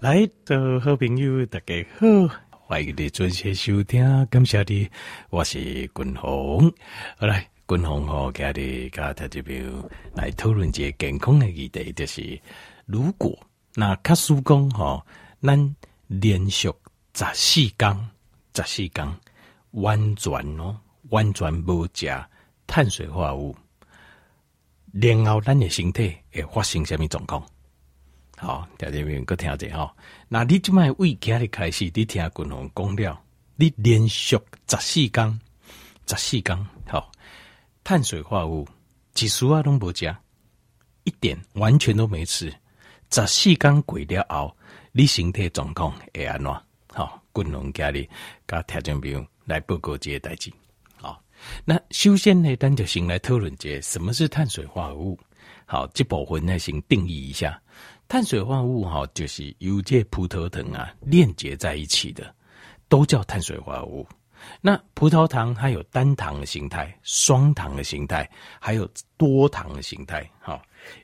来的好朋友，大家好，欢迎你准时收听，感谢你，我是君鸿。好来，君鸿和家里家特这边来讨论一个健康的议题，就是如果那卡叔公哈，咱连续十四天，十四天完全哦，完全无食碳水化合物，然后咱的身体会发生什么状况？好，条件面搁听者吼。那你即卖为今日开始，你听君鸿讲了，你连续十四天，十四天，好，碳水化合物一丝啊拢无食，一点完全都没吃。十四天过了后，你身体状况会安怎？好，君鸿今日甲条件面来报告这个代志。好，那首先呢，咱就先来讨论一下什么是碳水化合物。好，这部分呢，先定义一下。碳水化合物哈，就是由这葡萄糖啊链接在一起的，都叫碳水化合物。那葡萄糖它有单糖的形态、双糖的形态，还有多糖的形态。好，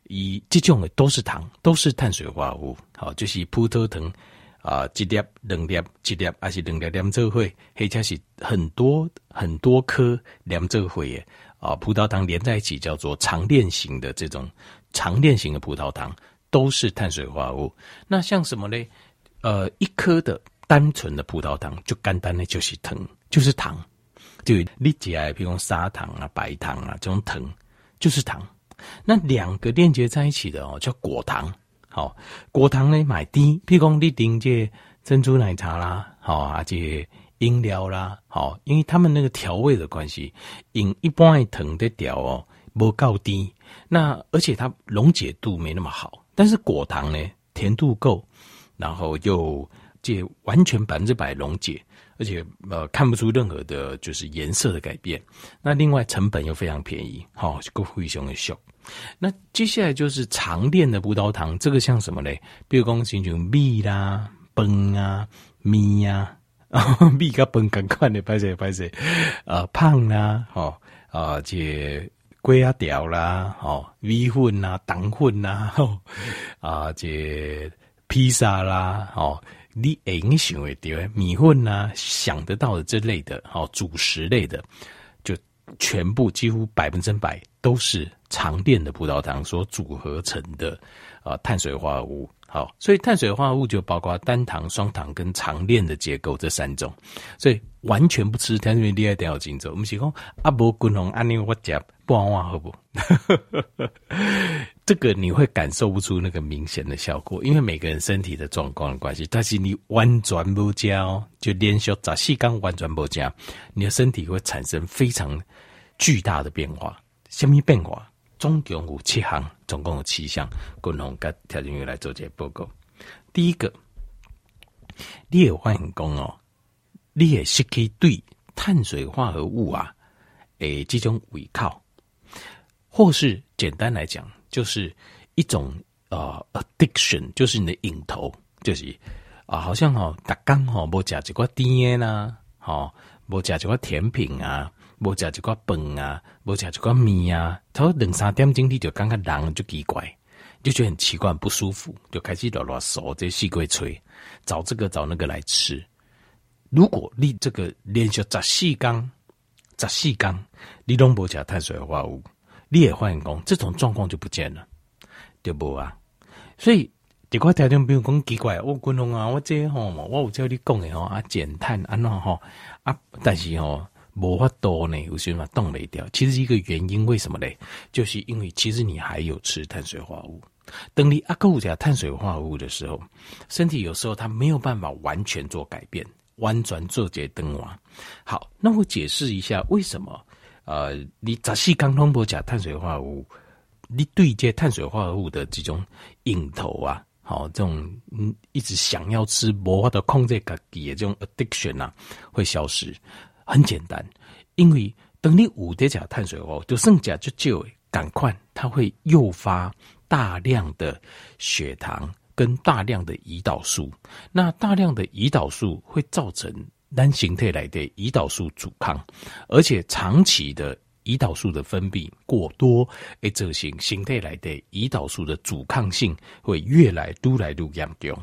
以这种的都是糖，都是碳水化合物。好，就是葡萄糖啊，一粒、两粒、一粒，还是两粒连做会，或者是很多很多颗连做会啊，葡萄糖连在一起叫做长链型的这种长链型的葡萄糖。都是碳水化合物。那像什么呢？呃，一颗的单纯的葡萄糖，就单单的就是糖，就是糖。就你讲，比如砂糖啊、白糖啊这种糖，就是糖。那两个链接在一起的哦，叫果糖。好，果糖呢买低，譬如讲你顶这珍珠奶茶啦，好啊，这饮料啦，好，因为他们那个调味的关系，饮一般的糖的调哦，不够低。那而且它溶解度没那么好。但是果糖呢，甜度够，然后又这完全百分之百溶解，而且呃看不出任何的就是颜色的改变。那另外成本又非常便宜，好，够灰熊的秀。那接下来就是长链的葡萄糖，这个像什么嘞？比如讲像像米啦、饭啊、米呀，米跟饭更快的拍摄拍摄，呃胖啦，好啊这。龟啊条啦，哦，米粉啦，糖粉啦，吼，啊，这披萨啦，哦，你会想会到米粉呐、啊，想得到的这类的，哦，主食类的，就全部几乎百分之百都是长链的葡萄糖所组合成的啊，碳水化合物。好，所以碳水化合物就包括单糖、双糖跟长链的结构这三种，所以完全不吃碳水你一定要紧走。我们是讲阿伯滚龙安尼我夹不往往好不？这个你会感受不出那个明显的效果，因为每个人身体的状况的关系。但是你完全不加哦，就连续十四天完全不加，你的身体会产生非常巨大的变化。什么变化？总共有七项，总共有七项。共同跟条件员来做这个报告。第一个，你也发现讲哦，你也是可以对碳水化合物啊，诶，这种胃口，或是简单来讲，就是一种呃 addiction，就是你的瘾头，就是啊，好像哦，大刚哦无食一块甜啊，好，无食一块甜品啊。无食一块饭啊，无食一块面啊，差不多两三点钟你就感觉人就奇怪，就觉得很奇怪、不舒服，就开始乱乱嗦这细鬼吹，找这个找那个来吃。如果你这个连续十四天，十四天你拢无食碳水化合物，你也发现讲这种状况就不见了，对不啊？所以这块条件比如讲奇怪，我军龙啊，我这吼，我有叫你讲的吼啊，减碳啊那吼啊，但是吼。无法多呢，有些嘛冻没掉。其实一个原因，为什么呢？就是因为其实你还有吃碳水化合物。等你阿够加碳水化合物的时候，身体有时候它没有办法完全做改变，完全做这灯娃。好，那我解释一下为什么？呃，你早期刚通过加碳水化合物，你对接碳水化合物的这种瘾头啊，好，这种嗯一直想要吃，无法的控制自己的这种 addiction 啊，会消失。很简单，因为等你五点加碳水化合物，就剩下就就赶快，它会诱发大量的血糖跟大量的胰岛素。那大量的胰岛素会造成单形态来的胰岛素阻抗，而且长期的胰岛素的分泌过多，诶，这型形态来的胰岛素的阻抗性会越来越来越严重。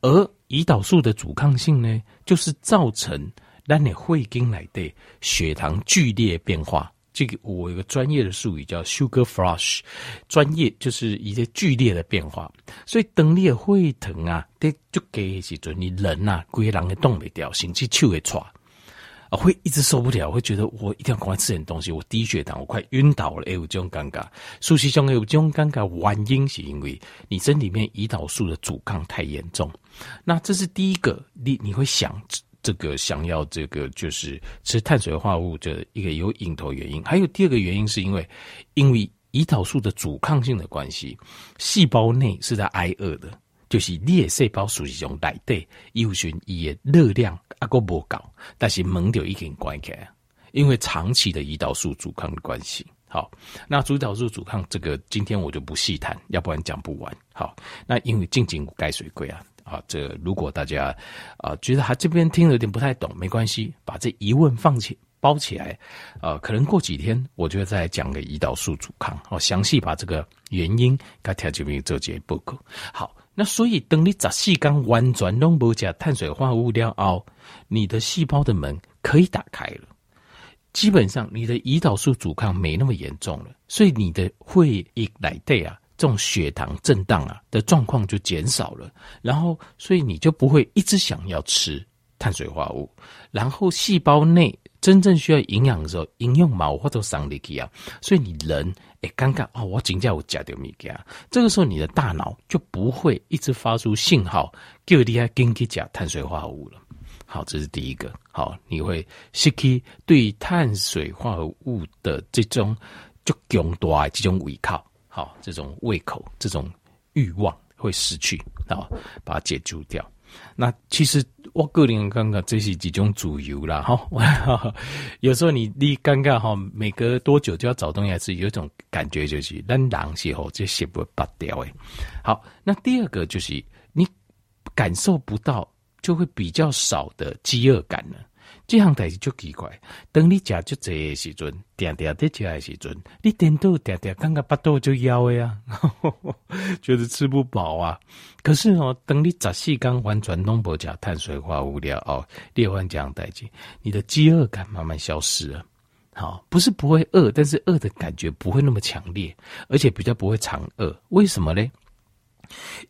而胰岛素的阻抗性呢，就是造成让你会经来的血糖剧烈变化。这个我有个专业的术语叫 sugar flush，专业就是一些剧烈的变化。所以当你会疼啊，得就给时阵，你人呐，规个人会动不掉，甚至手会喘。啊，会一直受不了，会觉得我一定要赶快吃点东西，我低血糖，我快晕倒了，哎，有这种尴尬。事实上，有这种尴尬，原因是因为你身里面胰岛素的阻抗太严重。那这是第一个，你你会想这个想要这个就是吃碳水化合物的一个有引头原因。还有第二个原因是因为，因为胰岛素的阻抗性的关系，细胞内是在挨饿的。就是你的细胞属于种内底，有循伊的热量啊个无够，但是门就已经关起来，因为长期的胰岛素阻抗的关系。好，那胰岛素阻抗这个今天我就不细谈，要不然讲不完。好，那因为静静盖水龟啊，啊，这、如果大家啊觉得他这边听有点不太懂，没关系，把这疑问放起包起来，呃，可能过几天我就再讲个胰岛素阻抗，好，详细把这个原因跟条这边做节报告。好。那所以，等你十四天完全都不吃碳水化合物了后，你的细胞的门可以打开了。基本上，你的胰岛素阻抗没那么严重了，所以你的会一来对啊，这种血糖震荡啊的状况就减少了。然后，所以你就不会一直想要吃碳水化合物。然后，细胞内真正需要营养的时候，营养毛或者上力气啊，所以你人。哎，尴尬哦！我紧叫我加点米加，这个时候你的大脑就不会一直发出信号，叫你要跟去加碳水化合物了。好，这是第一个。好，你会失去对碳水化合物的这种就强大这种依靠，好，这种胃口这种欲望会失去，好，把它解除掉。那其实我个人刚刚这是几种主由啦哈。有时候你你尴尬哈，每隔多久就要找东西来吃，有一种感觉就是冷冷时候这些不拔掉诶。好，那第二个就是你感受不到，就会比较少的饥饿感了。这项代志就奇怪，等你食就这个时阵，点点在吃的时阵，你点到点点，感觉巴肚就枵的呀，觉得吃不饱啊。可是哦，等你十四天完全拢无吃碳水化合物了哦，列完这样代志，你的饥饿感慢慢消失了。好，不是不会饿，但是饿的感觉不会那么强烈，而且比较不会常饿。为什么呢？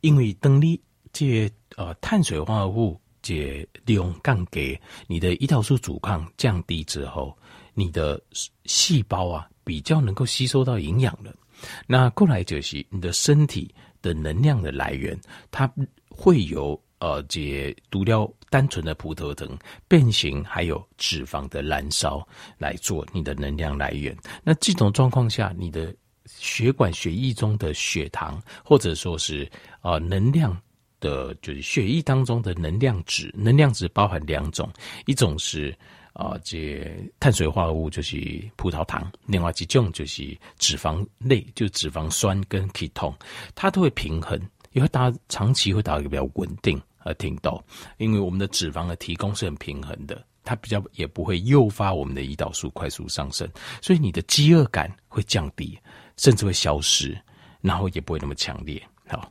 因为等你这呃碳水化合物。解利用杠给你的胰岛素阻抗降低之后，你的细胞啊比较能够吸收到营养了。那过来就是你的身体的能量的来源，它会由呃解毒掉单纯的葡萄糖变形，还有脂肪的燃烧来做你的能量来源。那这种状况下，你的血管血液中的血糖或者说是呃能量。的就是血液当中的能量值，能量值包含两种，一种是啊，这碳水化合物就是葡萄糖，另外一种就是脂肪类，就脂肪酸跟 ketone，它都会平衡，也会达长期会达到一个比较稳定而挺到，因为我们的脂肪的提供是很平衡的，它比较也不会诱发我们的胰岛素快速上升，所以你的饥饿感会降低，甚至会消失，然后也不会那么强烈，好。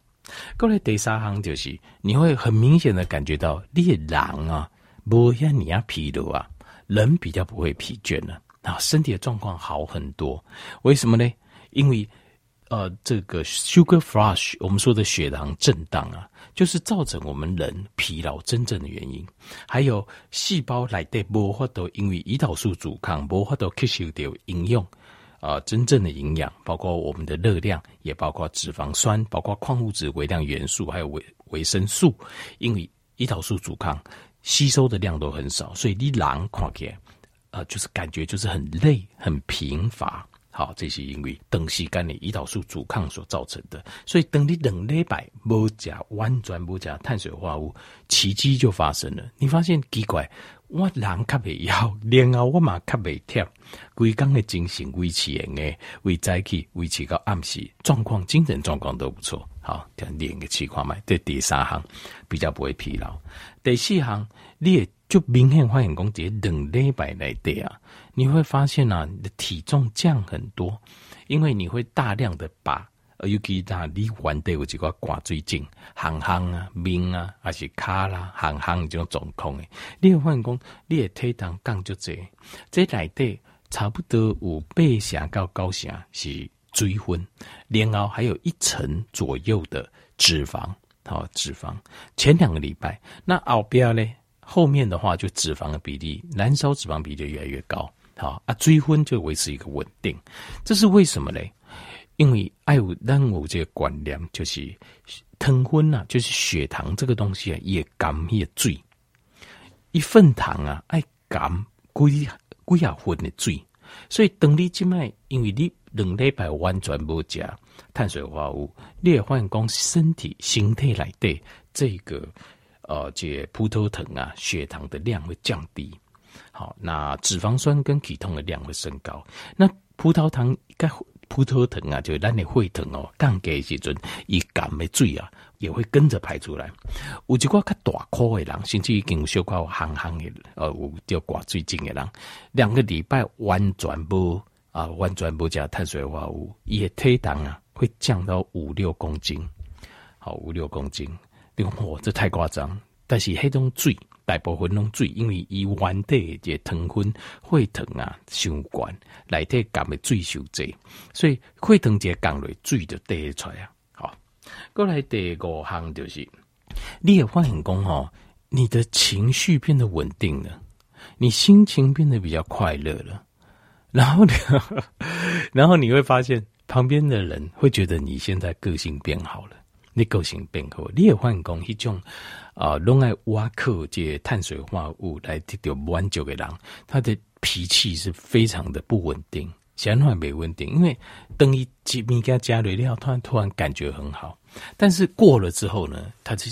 过来第三行就是，你会很明显的感觉到，你的人啊，不像你啊疲劳啊，人比较不会疲倦了啊，身体的状况好很多。为什么呢？因为呃，这个 sugar flush，我们说的血糖震荡啊，就是造成我们人疲劳真正的原因。还有细胞来的无法度，因为胰岛素阻抗，无法度吸收掉营养。啊、真正的营养包括我们的热量，也包括脂肪酸，包括矿物质、微量元素，还有维维生素。因为胰岛素阻抗吸收的量都很少，所以你人看起来，呃，就是感觉就是很累、很贫乏。好，这是因为长时间的胰岛素阻抗所造成的。所以等你两礼拜不加完全不加碳水化合物，奇迹就发生了。你发现奇怪。我人较袂枵，然后我嘛较袂忝，规工的精神维持诶，为早起维持到暗时，状况精神状况都不错。好，这样练个气块嘛。这第三项比较不会疲劳。第四项，你也就明显发现讲，这两礼拜来对啊，你会发现啊，你的体重降很多，因为你会大量的把，尤其那你玩的有几个挂最近，行行啊、面啊，还是卡啦、行行这种状况诶，你会发现讲，你的体重降就这，这来对差不多有八成到九成是水分，然后还有一成左右的脂肪。好，脂肪前两个礼拜，那后边呢？后面的话就脂肪的比例，燃烧脂肪比例越来越高。好啊，追婚就维持一个稳定，这是为什么嘞？因为爱有让我这个观念就是糖分呐，就是血糖这个东西啊，也甘也醉。一份糖啊，爱甘几几啊分的醉，所以等你即卖，因为你两礼拜完全无食。碳水化合物，你会发现讲身体形态来对这个呃，这葡萄糖啊，血糖的量会降低。好，那脂肪酸跟体酮的量会升高。那葡萄糖该葡萄糖啊，就咱的血糖哦，降低的时阵，伊甘的水啊，也会跟着排出来。有一寡较大颗的人，甚至已经有小可行行的，呃，有掉挂最近的人，两个礼拜完全不啊，完全不加碳水化合物，也体重啊。会降到五六公斤，好，五六公斤，你看嚯，这太夸张。但是黑种水，大部分拢水，因为伊原底这糖分、血糖啊，相关，内底降的水伤济，所以血糖这降落，水就滴出来啊。好，过来第五项就是，你也发现讲吼，你的情绪变得稳定了，你心情变得比较快乐了，然后呢，然后你会发现。旁边的人会觉得你现在个性变好了，你个性变好，你也换工一种啊，拢爱挖克这碳水化合物来得到满足的人，他的脾气是非常的不稳定，相反没稳定，因为等于几米加加了料，突然突然感觉很好，但是过了之后呢，他的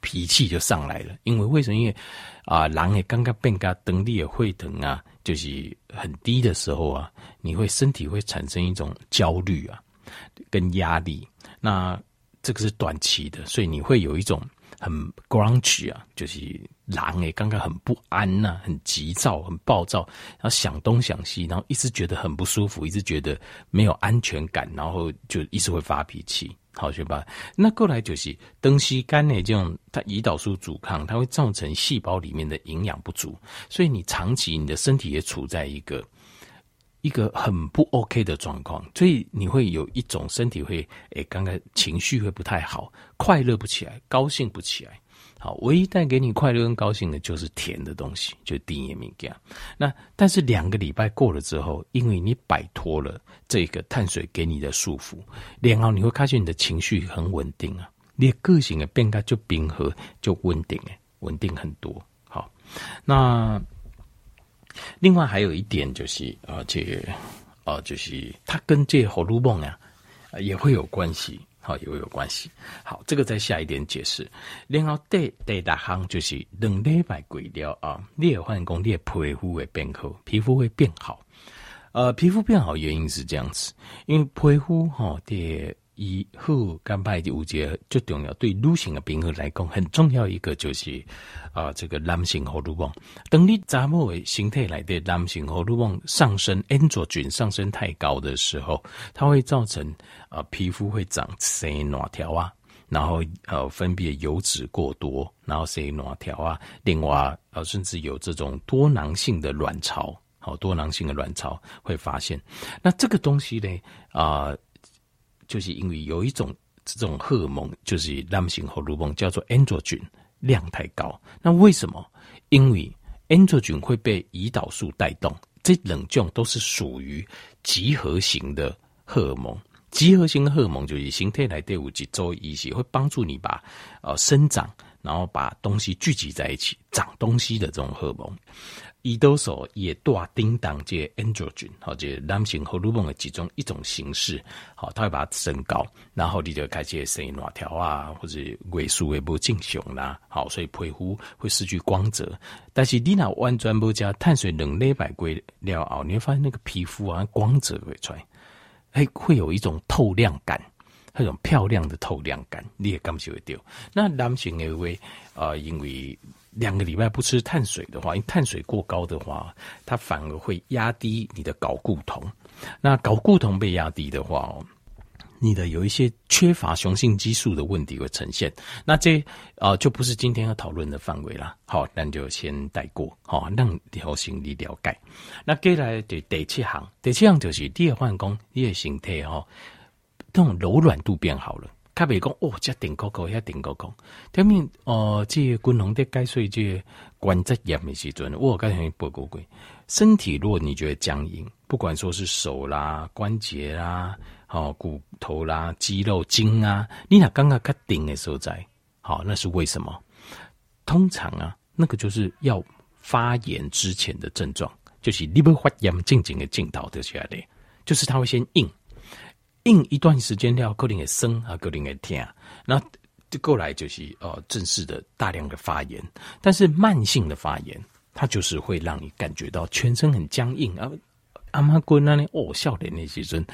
脾气就上来了，因为为什么？因为啊，人也刚刚变加等你也会疼啊。就是很低的时候啊，你会身体会产生一种焦虑啊，跟压力。那这个是短期的，所以你会有一种很 grunge 啊，就是狼诶，刚刚很不安呐、很急躁，很暴躁，然后想东想西，然后一直觉得很不舒服，一直觉得没有安全感，然后就一直会发脾气。好学吧，那过来就是东西肝呢，这种它胰岛素阻抗，它会造成细胞里面的营养不足，所以你长期你的身体也处在一个一个很不 OK 的状况，所以你会有一种身体会诶，刚刚情绪会不太好，快乐不起来，高兴不起来。好，唯一带给你快乐跟高兴的就是甜的东西，就第一名这样。那但是两个礼拜过了之后，因为你摆脱了这个碳水给你的束缚，然后你会发现你的情绪很稳定啊，你的个性的变化就平和，就稳定诶，稳定很多。好，那另外还有一点就是啊，这啊就是它跟这个荷尔蒙啊也会有关系。好，也会有关系。好，这个再下一点解释。然后第第大项就是两礼拜过了啊，你也发现讲你的皮肤会变好，皮肤会变好。呃，皮肤变好原因是这样子，因为皮肤哈的。以后干排的五节最重要，对女性的平衡来讲很重要一个就是啊、这个男性荷尔蒙。等你查某的形态来的男性荷尔蒙上升，androgen 上升太高的时候，它会造成啊、皮肤会长生卵条啊，然后呃分泌油脂过多，然后生卵条啊，另外呃甚至有这种多囊性的卵巢，好多囊性的卵巢会发现。那这个东西呢啊。就是因为有一种这种荷尔蒙，就是男性荷尔蒙，叫做 androgen，量太高。那为什么？因为 androgen 会被胰岛素带动，这两种都是属于集合型的荷尔蒙。集合型的荷尔蒙就是形态来第五级周一些，会帮助你把呃生长，然后把东西聚集在一起，长东西的这种荷尔蒙。胰岛素也大叮当这 androgen，好，这男性荷尔蒙的其中一种形式，好，它会把它升高，然后你就开始生卵条啊，或者萎缩也不正常啦，好，所以皮肤会失去光泽。但是你那完全不加碳水两礼拜过料后，你会发现那个皮肤啊光泽会出来，哎，会有一种透亮感，那种漂亮的透亮感，你也感受会到。那男性的话，啊、因为两个礼拜不吃碳水的话，因为碳水过高的话，它反而会压低你的睾固酮。那睾固酮被压低的话哦，你的有一些缺乏雄性激素的问题会呈现。那这呃就不是今天要讨论的范围了。好，那就先带过。好，让条心理了解。那接下来就第七行，第七行就是第二换工，你的形态哈，这种柔软度变好了。他别讲哦，这顶高高，遐顶高高。下面哦，这个均衡的解说这关节炎的时阵，我刚才报告过。身体如果你觉得僵硬，不管说是手啦、关节啦、好骨头啦、肌肉筋啊，你那刚刚卡顶的时候在，好，那是为什么？通常啊，那个就是要发炎之前的症状，就是你不发炎，静静的镜头的下来，就是它会先硬。硬一段时间了，可能会生啊，可能会痛，那就过来就是呃正式的大量的发炎。但是慢性的发炎，它就是会让你感觉到全身很僵硬啊。阿妈滚那里哦，笑脸那些人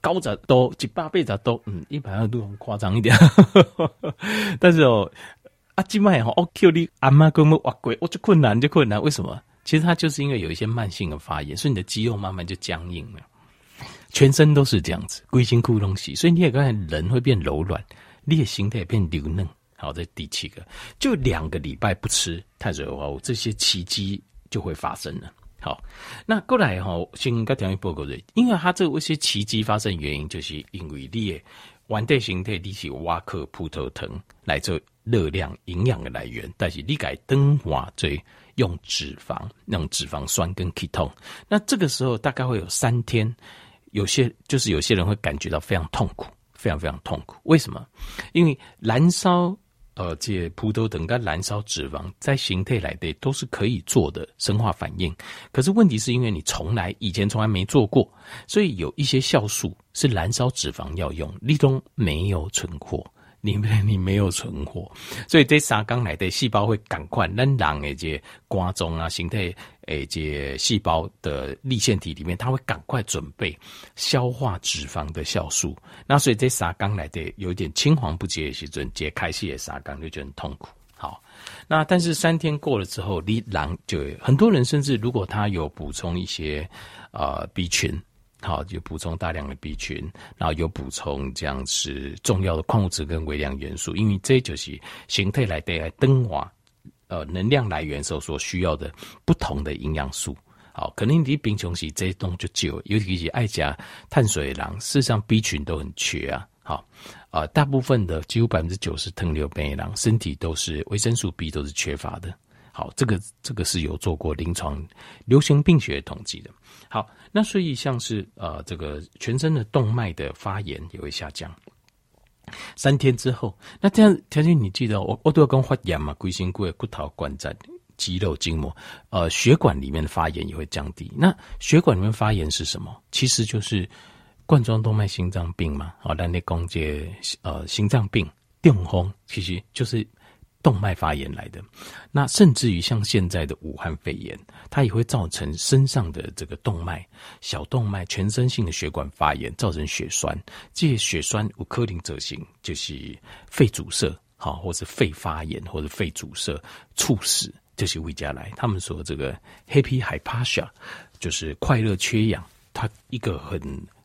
高着都几百倍着都，嗯，一百二度很夸张一点。但是哦，阿金麦哈，我 Q 你阿妈滚我哇鬼，我就困难就困难。为什么？其实它就是因为有一些慢性的发炎，所以你的肌肉慢慢就僵硬了。全身都是这样子，龟心窟东西，所以你也刚才人会变柔软，你的形态也变柔嫩。好，这第七个，就两个礼拜不吃碳水化合物，这些奇迹就会发生了。好，那过来哈，先跟大家报告的，因为它这些奇迹发生原因，就是因为你的原体形态你是挖克葡萄藤来做热量营养的来源，但是你改灯化做用脂肪，用脂肪酸跟 ketone，那这个时候大概会有三天。有些就是有些人会感觉到非常痛苦，非常非常痛苦。为什么？因为燃烧呃这葡萄等跟燃烧脂肪在形态来的都是可以做的生化反应。可是问题是因为你从来以前从来没做过，所以有一些酵素是燃烧脂肪要用，立冬没有存货。你你没有存货，所以这三缸来的细胞会赶快让让诶这瓜中啊形态诶这细胞的粒线体里面，它会赶快准备消化脂肪的酵素。那所以这三缸来的有点青黄不接的时阵，解开系的三缸就觉得很痛苦。好，那但是三天过了之后，你狼就很多人甚至如果他有补充一些呃 B 群。好，就补充大量的 B 群，然后有补充这样子重要的矿物质跟微量元素，因为这就是形态来带来灯化，呃，能量来源时候所需要的不同的营养素。好，可能你贫穷时这些东西就少，尤其是爱加碳水的人，事实上 B 群都很缺啊。好，呃，大部分的几乎百分之九十糖尿病的人身体都是维生素 B 都是缺乏的。好，这个这个是有做过临床流行病学统计的。好，那所以像是呃这个全身的动脉的发炎也会下降。三天之后，那这样条件你记得，我我都要跟发炎嘛，龟心骨骨头关节肌肉筋膜，呃血管里面的发炎也会降低。那血管里面发炎是什么？其实就是冠状动脉心脏病嘛。好，那那攻击呃心脏病、中风，其实就是。动脉发炎来的，那甚至于像现在的武汉肺炎，它也会造成身上的这个动脉、小动脉、全身性的血管发炎，造成血栓。这些血栓无可能者型，就是肺阻塞，好，或是肺发炎，或者肺阻塞猝死，就是胃家来。他们说这个 happy hypoxia 就是快乐缺氧，它一个很。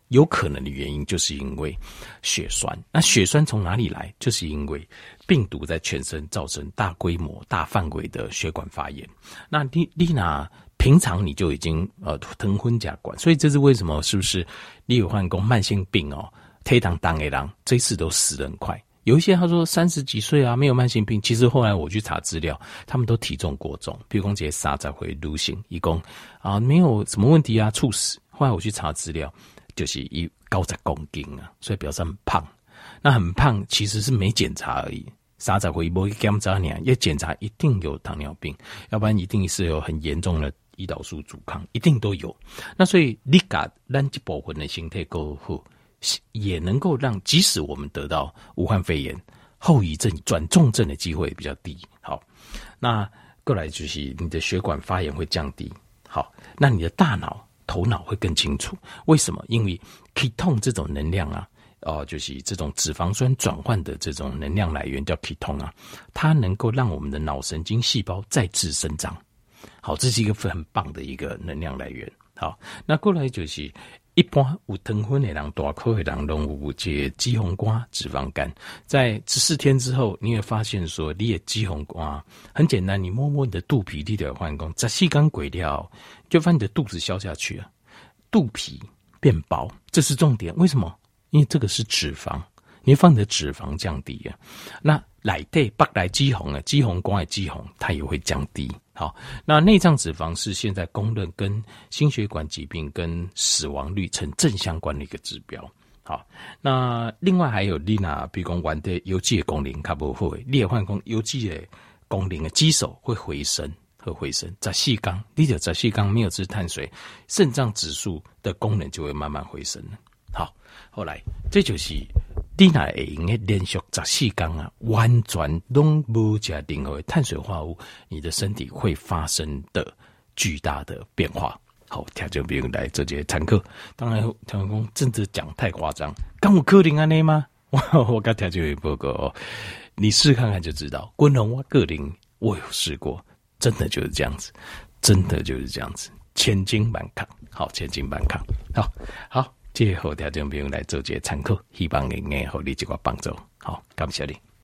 有可能的原因就是因为血栓。那血栓从哪里来？就是因为病毒在全身造成大规模、大范围的血管发炎。那丽丽娜平常你就已经呃疼昏甲管，所以这是为什么？是不是你有患过慢性病哦？推当当的人这次都死得很快。有一些他说三十几岁啊，没有慢性病。其实后来我去查资料，他们都体重过重，比如说这些沙才会流行，一共啊没有什么问题啊，猝死。后来我去查资料。就是一高十公斤啊，所以表示很胖。那很胖其实是没检查而已，啥子会不检查呢？要检查一定有糖尿病，要不然一定是有很严重的胰岛素阻抗，一定都有。那所以你把咱这部分的形态过后，也能够让即使我们得到武汉肺炎后遗症转重症的机会比较低。好，那过来就是你的血管发炎会降低。好，那你的大脑。头脑会更清楚，为什么？因为 ketone 这种能量啊，哦，就是这种脂肪酸转换的这种能量来源叫 ketone 啊，它能够让我们的脑神经细胞再次生长。好，这是一个很棒的一个能量来源。好，那过来就是一般有糖分的人，大颗的人，拢有这肌红瓜脂肪肝。在十四天之后，你会发现说，你的肌红瓜很简单，你摸摸你的肚皮，你的换工，在细刚鬼掉，就把你的肚子消下去啊，肚皮变薄，这是重点。为什么？因为这个是脂肪，你放你的脂肪降低啊，那来对北来肌红啊，肌红瓜的肌红，它也会降低。好，那内脏脂肪是现在公认跟心血管疾病跟死亡率成正相关的一个指标。好，那另外还有你那比如讲玩的有机的功能，它不会裂换功有机的功能的肌手会回升，会回升。在细缸，你就在细缸没有吃碳水，肾脏指数的功能就会慢慢回升。好，后来这就是。你那会用诶连续十四天啊，完全拢无加任何碳水化合物，你的身体会发生的巨大的变化。好，听众朋友来做这些参考。当然，听众讲真的讲太夸张，敢有可能安尼吗？我我刚听就有报告，你试看看就知道。滚龙我个人我有试过，真的就是这样子，真的就是这样子，千金难扛。好，千金难扛。好，好。借好听众朋友来做一个参考，希望会爱互你一个帮助。好，感谢你。